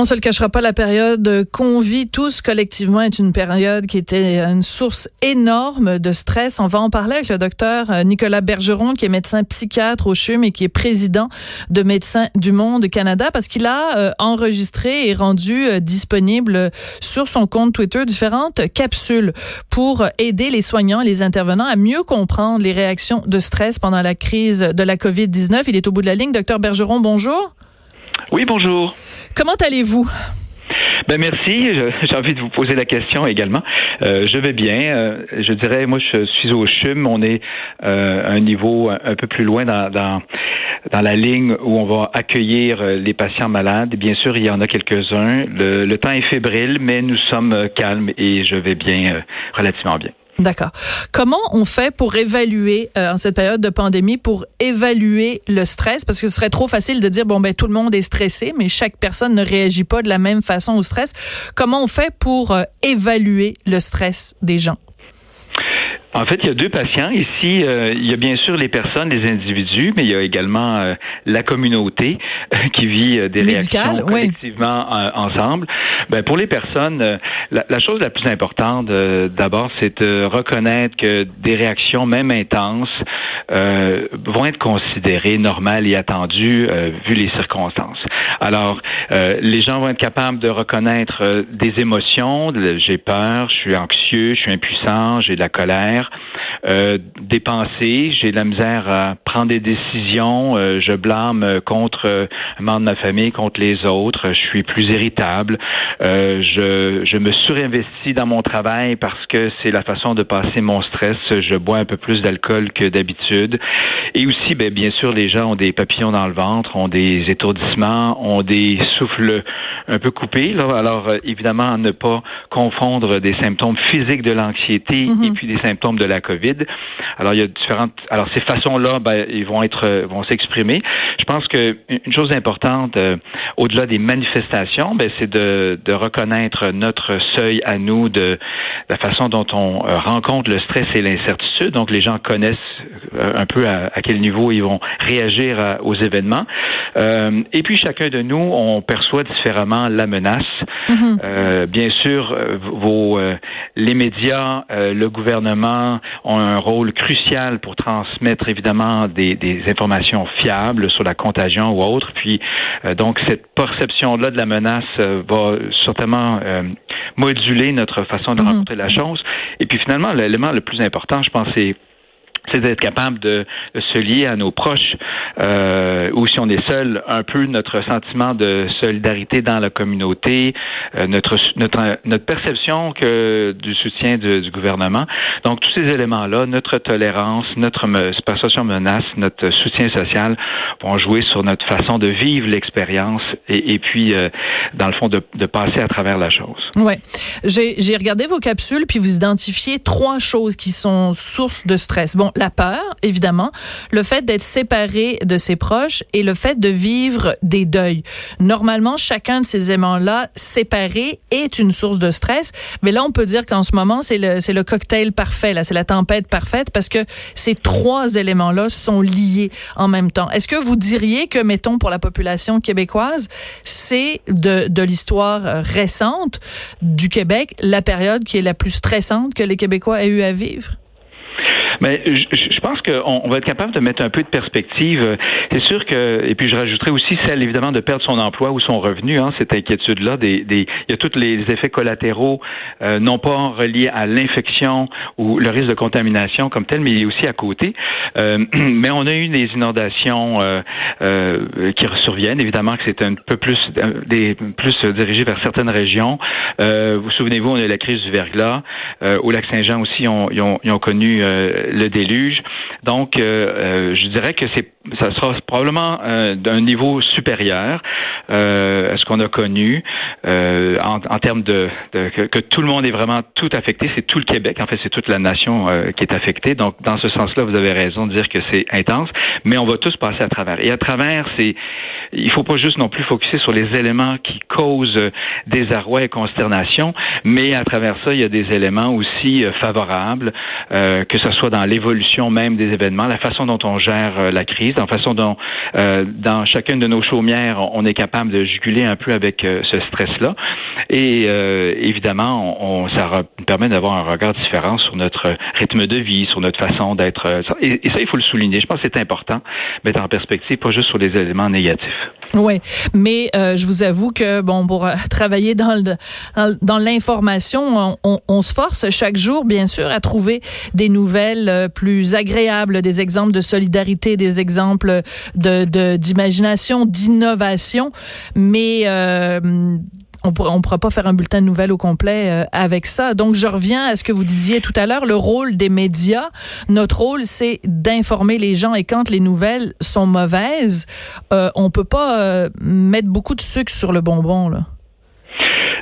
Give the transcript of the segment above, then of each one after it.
On se le cachera pas, la période qu'on vit tous collectivement est une période qui était une source énorme de stress. On va en parler avec le docteur euh, Nicolas Bergeron, qui est médecin psychiatre au CHUM et qui est président de Médecins du Monde Canada, parce qu'il a euh, enregistré et rendu euh, disponible sur son compte Twitter différentes capsules pour aider les soignants les intervenants à mieux comprendre les réactions de stress pendant la crise de la COVID-19. Il est au bout de la ligne. Docteur Bergeron, bonjour. Oui, bonjour. Comment allez-vous? Ben merci. J'ai envie de vous poser la question également. Euh, je vais bien. Euh, je dirais, moi, je suis au CHUM. On est euh, un niveau un peu plus loin dans, dans, dans la ligne où on va accueillir les patients malades. Bien sûr, il y en a quelques-uns. Le, le temps est fébrile, mais nous sommes calmes et je vais bien, relativement bien. D'accord. Comment on fait pour évaluer euh, en cette période de pandémie pour évaluer le stress? Parce que ce serait trop facile de dire bon ben tout le monde est stressé mais chaque personne ne réagit pas de la même façon au stress. Comment on fait pour euh, évaluer le stress des gens? En fait, il y a deux patients. Ici, euh, il y a bien sûr les personnes, les individus, mais il y a également euh, la communauté euh, qui vit des réactions collectivement ensemble. Ben, pour les personnes, la, la, chose la plus importante, d'abord, c'est de reconnaître que des réactions, même intenses, vont être considérées normales et attendues vu les circonstances. Alors, les gens vont être capables de reconnaître des émotions. J'ai peur, je suis anxieux, je suis impuissant, j'ai de la colère euh, dépenser, j'ai de la misère à prendre des décisions, euh, je blâme contre un membre de ma famille, contre les autres, je suis plus irritable, euh, je, je me surinvestis dans mon travail parce que c'est la façon de passer mon stress, je bois un peu plus d'alcool que d'habitude. Et aussi, ben, bien sûr, les gens ont des papillons dans le ventre, ont des étourdissements, ont des souffles un peu coupés. Là. Alors, évidemment, ne pas confondre des symptômes physiques de l'anxiété et mm-hmm. puis des symptômes de la COVID. Alors il y a différentes. Alors ces façons-là, ben, ils vont être, euh, vont s'exprimer. Je pense que une chose importante, euh, au-delà des manifestations, ben, c'est de, de, reconnaître notre seuil à nous, de la façon dont on euh, rencontre le stress et l'incertitude. Donc les gens connaissent un peu à, quel niveau ils vont réagir aux événements. et puis chacun de nous, on perçoit différemment la menace. Mm-hmm. bien sûr, vos les médias, le gouvernement ont un rôle crucial pour transmettre évidemment des, des informations fiables sur la contagion ou autre. Puis euh, donc cette perception-là de la menace euh, va certainement euh, moduler notre façon de mm-hmm. rencontrer la chose. Et puis finalement, l'élément le plus important, je pense, c'est c'est d'être capable de, se lier à nos proches, euh, ou si on est seul, un peu notre sentiment de solidarité dans la communauté, euh, notre, notre, notre perception que du soutien du gouvernement. Donc tous ces éléments-là, notre tolérance, notre perception menace, notre soutien social vont jouer sur notre façon de vivre l'expérience et, et, puis euh, dans le fond de, de, passer à travers la chose. Ouais, j'ai regardé vos capsules puis vous identifiez trois choses qui sont sources de stress. Bon, la peur, évidemment, le fait d'être séparé de ses proches et le fait de vivre des deuils. Normalement, chacun de ces éléments-là séparés est une source de stress, mais là, on peut dire qu'en ce moment, c'est le, le cocktail parfait, là, c'est la tempête parfaite parce que ces trois éléments-là sont liés en même temps. Est-ce que vous diriez que, mettons, pour la population québécoise, c'est de, de l'histoire récente du Québec, la période qui est la plus stressante que les Québécois aient eu à vivre? Mais je, je pense qu'on va être capable de mettre un peu de perspective. C'est sûr que, et puis je rajouterais aussi celle évidemment de perdre son emploi ou son revenu, hein, cette inquiétude-là. Des, des, il y a tous les effets collatéraux, euh, non pas reliés à l'infection ou le risque de contamination comme tel, mais aussi à côté. Euh, mais on a eu des inondations euh, euh, qui surviennent. Évidemment que c'est un peu plus, des, plus dirigé vers certaines régions. Euh, vous souvenez-vous, on a eu la crise du verglas. au lac Saint-Jean aussi, ils, ont, ils ont connu le déluge. Donc, euh, euh, je dirais que c'est ça sera probablement d'un niveau supérieur à ce qu'on a connu en, en, termes de, de que, tout le monde est vraiment tout affecté. C'est tout le Québec. En fait, c'est toute la nation qui est affectée. Donc, dans ce sens-là, vous avez raison de dire que c'est intense, mais on va tous passer à travers. Et à travers, c'est il faut pas juste non plus focuser sur les éléments qui causent désarroi et consternation, mais à travers ça, il y a des éléments aussi euh, favorables, euh, que ce soit dans l'évolution même des événements, la façon dont on gère euh, la crise, la façon dont dans chacune de nos chaumières, on est capable de juguler un peu avec ce stress-là. Et évidemment, on, ça permet d'avoir un regard différent sur notre rythme de vie, sur notre façon d'être. Et, ça, il faut le souligner. Je pense que c'est important, mettre en perspective, pas juste sur les éléments négatifs. Oui, mais euh, je vous avoue que bon pour euh, travailler dans dans, l'information, on, se force chaque jour, bien sûr, à trouver des nouvelles euh, plus agréables, des exemples de solidarité, des exemples d'imagination, d'innovation, mais on pourra, on pourra pas faire un bulletin de nouvelles au complet euh, avec ça. Donc, je reviens à ce que vous disiez tout à l'heure, le rôle des médias. Notre rôle, c'est d'informer les gens. Et quand les nouvelles sont mauvaises, euh, on peut pas euh, mettre beaucoup de sucre sur le bonbon. Là.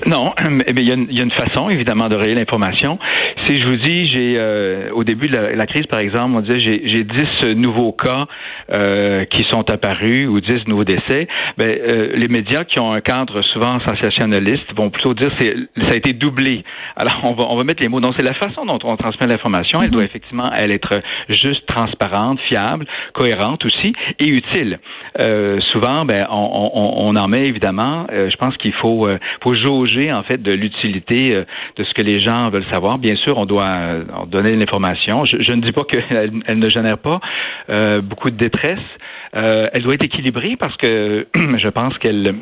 Non, mais il y, a une, y, a une façon évidemment de rayer l'information. Si je vous dis, j'ai euh, au début de la, crise, par exemple, on disait j'ai 10 nouveaux cas euh, qui sont apparus ou 10 nouveaux décès. Ben, euh, les médias qui ont un cadre souvent sensationnaliste vont plutôt dire c'est ça a été doublé. Alors on va on va mettre les mots. Donc c'est la façon dont on transmet l'information. Elle mhm. doit effectivement elle être juste, transparente, fiable, cohérente aussi et utile. souvent, ben on, on, on, en met évidemment. je pense qu'il faut faut jauger en fait de l'utilité euh, de ce que les gens veulent savoir. Bien sûr, on doit euh, donner l'information. Je, ne dis pas qu'elle elle ne génère pas euh, beaucoup de détresse. elle doit être équilibrée parce que je pense qu'elle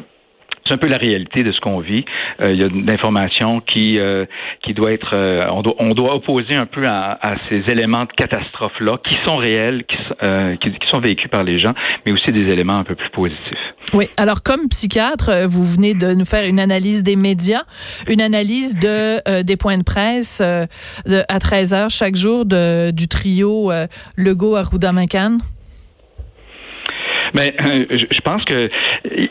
c'est un peu la réalité de ce qu'on vit. il y a une information qui qui doit être on, doit, on doit opposer un peu à, ces éléments de catastrophe là qui sont réels, qui, qui, sont vécus par les gens, mais aussi des éléments un peu plus positifs. Oui, alors comme psychiatre, euh, vous venez de nous faire une analyse des médias, une analyse de euh, des points de presse euh, de, à 13 heures chaque jour de, du trio Legault Arruda McCann. Mais euh, je pense que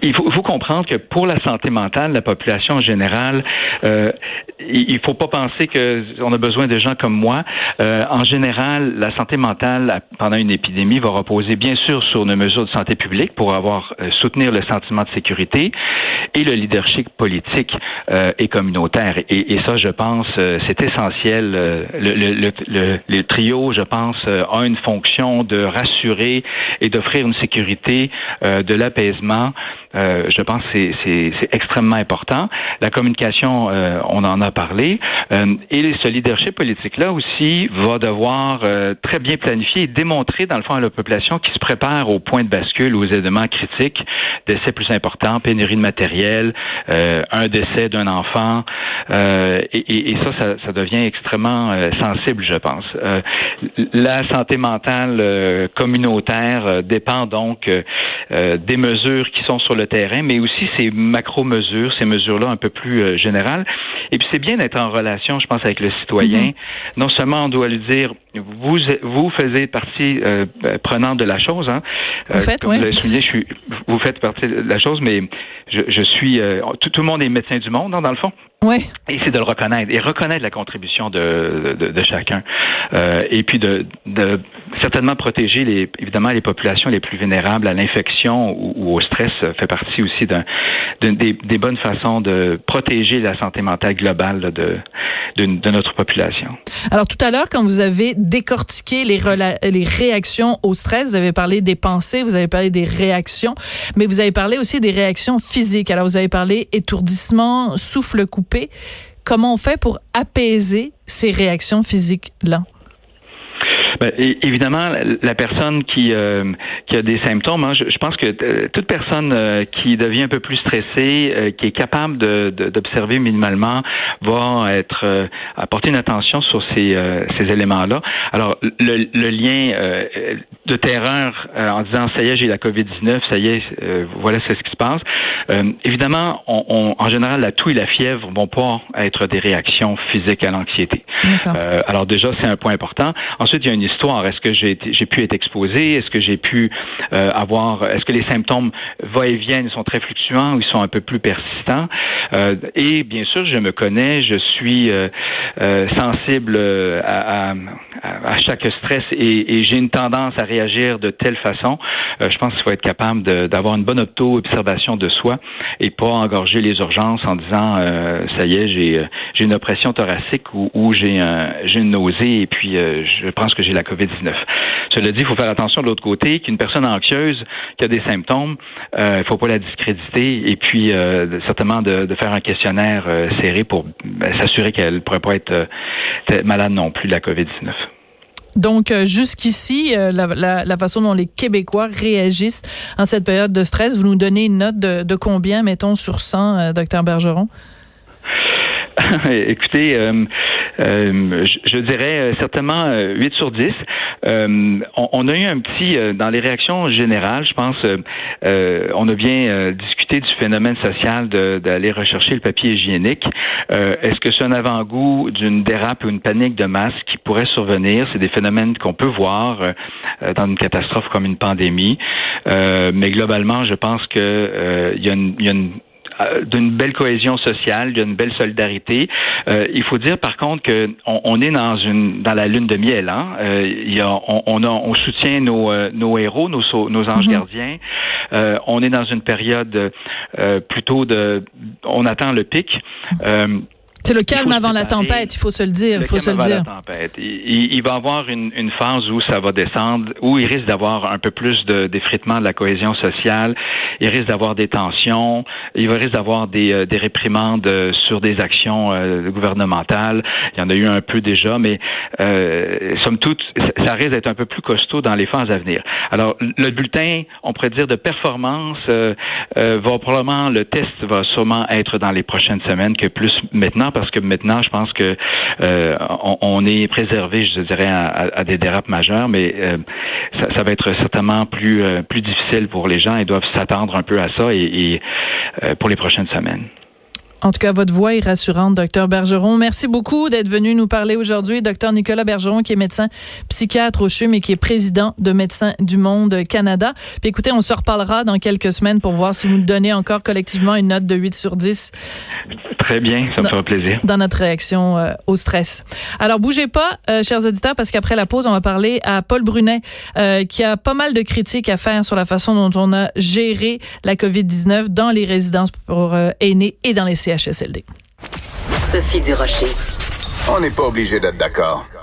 il faut, faut, comprendre que pour la santé mentale, la population en général, euh, il faut pas penser que on a besoin de gens comme moi. Euh, en général, la santé mentale pendant une épidémie va reposer bien sûr sur nos mesures de santé publique pour avoir euh, soutenir le sentiment de sécurité et le leadership politique euh, et communautaire. Et, et, ça, je pense, c'est essentiel. Le, le, le, le, trio, je pense, a une fonction de rassurer et d'offrir une sécurité euh, de l'apaisement, euh, je pense que c'est extrêmement important. La communication, euh, on en a parlé, et ce leadership politique-là aussi va devoir très bien planifier et démontrer, dans le fond, à la population qui se prépare au point de bascule, aux éléments critiques, décès plus importants, pénurie de matériel, un décès d'un enfant, et, et, ça, ça, ça, devient extrêmement sensible, je pense. la santé mentale communautaire dépend donc euh, des mesures qui sont sur le terrain, mais aussi ces macro-mesures, ces mesures-là un peu plus euh, générales. Et puis c'est bien d'être en relation, je pense, avec le citoyen. Mm-hmm. Non seulement on doit lui dire, vous vous faisiez partie euh, prenante de la chose. Hein, vous faites, oui. Je suis, vous faites partie de la chose, mais je, je suis. tout, tout, le monde est médecin du monde, hein, dans le fond. Oui. Et c'est de le reconnaître et reconnaître la contribution de, de, de chacun. Euh, et puis de, de, certainement protéger les, évidemment les populations les plus vulnérables à l'infection ou, au stress fait partie aussi d'un, des, des, bonnes façons de protéger la santé mentale globale de, de, notre population. Alors tout à l'heure, quand vous avez décortiqué les, les réactions au stress, vous avez parlé des pensées, vous avez parlé des réactions, mais vous avez parlé aussi des réactions physiques. Alors vous avez parlé étourdissement, souffle coupé Comment on fait pour apaiser ces réactions physiques-là? Ben, évidemment, la personne qui, euh, qui a des symptômes, hein, je, pense que euh, toute personne euh, qui devient un peu plus stressée, qui est capable d'observer minimalement, va être apporter une attention sur ces, ces éléments-là. Alors, le, le lien de terreur en disant ça y est, j'ai la COVID-19, ça y est, voilà c'est ce qui se passe. évidemment, on, en général, la toux et la fièvre vont pas être des réactions physiques à l'anxiété. alors déjà, c'est un point important. Ensuite, il y a une histoire. Est-ce que j'ai pu être exposé? Est-ce que j'ai pu euh, avoir Est-ce que les symptômes va-et-viennent sont très fluctuants ou ils sont un peu plus persistants? Euh, Et bien sûr, je me connais, je suis euh, sensible à, à, à, chaque stress et, et j'ai une tendance à réagir de telle façon. je pense qu'il faut être capable d'avoir une bonne auto-observation de soi et pas engorger les urgences en disant ça y est, j'ai j'ai une oppression thoracique ou, j'ai un, une nausée et puis je pense que j'ai la COVID-19. Cela dit, il faut faire attention de l'autre côté qu'une personne anxieuse qui a des symptômes, euh, il ne faut pas la discréditer et puis euh, certainement de, faire un questionnaire euh, serré pour ben, s'assurer qu'elle ne pourrait pas être malade non plus de la COVID-19. Donc, jusqu'ici, la, façon dont les Québécois réagissent en cette période de stress, vous nous donnez une note de, de combien, mettons, sur 100, docteur Bergeron? Écoutez, euh, euh, je, dirais euh, certainement 8 sur 10. On, a eu un petit, dans les réactions générales, je pense, on a bien discuté du phénomène social d'aller rechercher le papier hygiénique. Est-ce que c'est un avant-goût d'une dérape ou une panique de masse qui pourrait survenir? C'est des phénomènes qu'on peut voir dans une catastrophe comme une pandémie. mais globalement, je pense que il y a une euh, d'une belle cohésion sociale, d'une belle solidarité. Euh, il faut dire par contre que on, est dans une dans la lune de miel. Hein? Euh, il y a, on, on, a, on soutient nos, euh, nos héros, nos, nos anges mhm. gardiens. on est dans une période plutôt de, on attend le pic. C'est le calme avant la tempête, il faut se le dire. Il faut se le dire. La tempête. Il, il, va avoir une, une, phase où ça va descendre, où il risque d'avoir un peu plus d'effritement de, la cohésion sociale. Il risque d'avoir des tensions. Il risque d'avoir des, euh, des réprimandes euh, sur des actions euh, gouvernementales. Il y en a eu un peu déjà, mais euh, somme toute, ça risque d'être un peu plus costaud dans les phases à venir. Alors, le bulletin, on pourrait dire de performance, euh, va probablement le test va sûrement être dans les prochaines semaines que plus maintenant parce que maintenant, je pense que euh, on, est préservé, je dirais, à, des dérapes majeures, mais euh, ça, va être certainement plus euh, plus difficile pour les gens. Ils doivent s'attendre un peu à ça et, pour les prochaines semaines. En tout cas, votre voix est rassurante, docteur Bergeron. Merci beaucoup d'être venu nous parler aujourd'hui. Docteur Nicolas Bergeron, qui est médecin psychiatre au CHUM et qui est président de Médecins du Monde Canada. Puis écoutez, on se reparlera dans quelques semaines pour voir si vous nous donnez encore collectivement une note de 8 sur 10. Très bien, ça me fera plaisir. Dans notre réaction euh, au stress. Alors, bougez pas, euh, chers auditeurs, parce qu'après la pause, on va parler à Paul Brunet, euh, qui a pas mal de critiques à faire sur la façon dont on a géré la COVID-19 dans les résidences pour aînés et dans les CHSLD. Sophie Durocher. On n'est pas obligé d'être d'accord.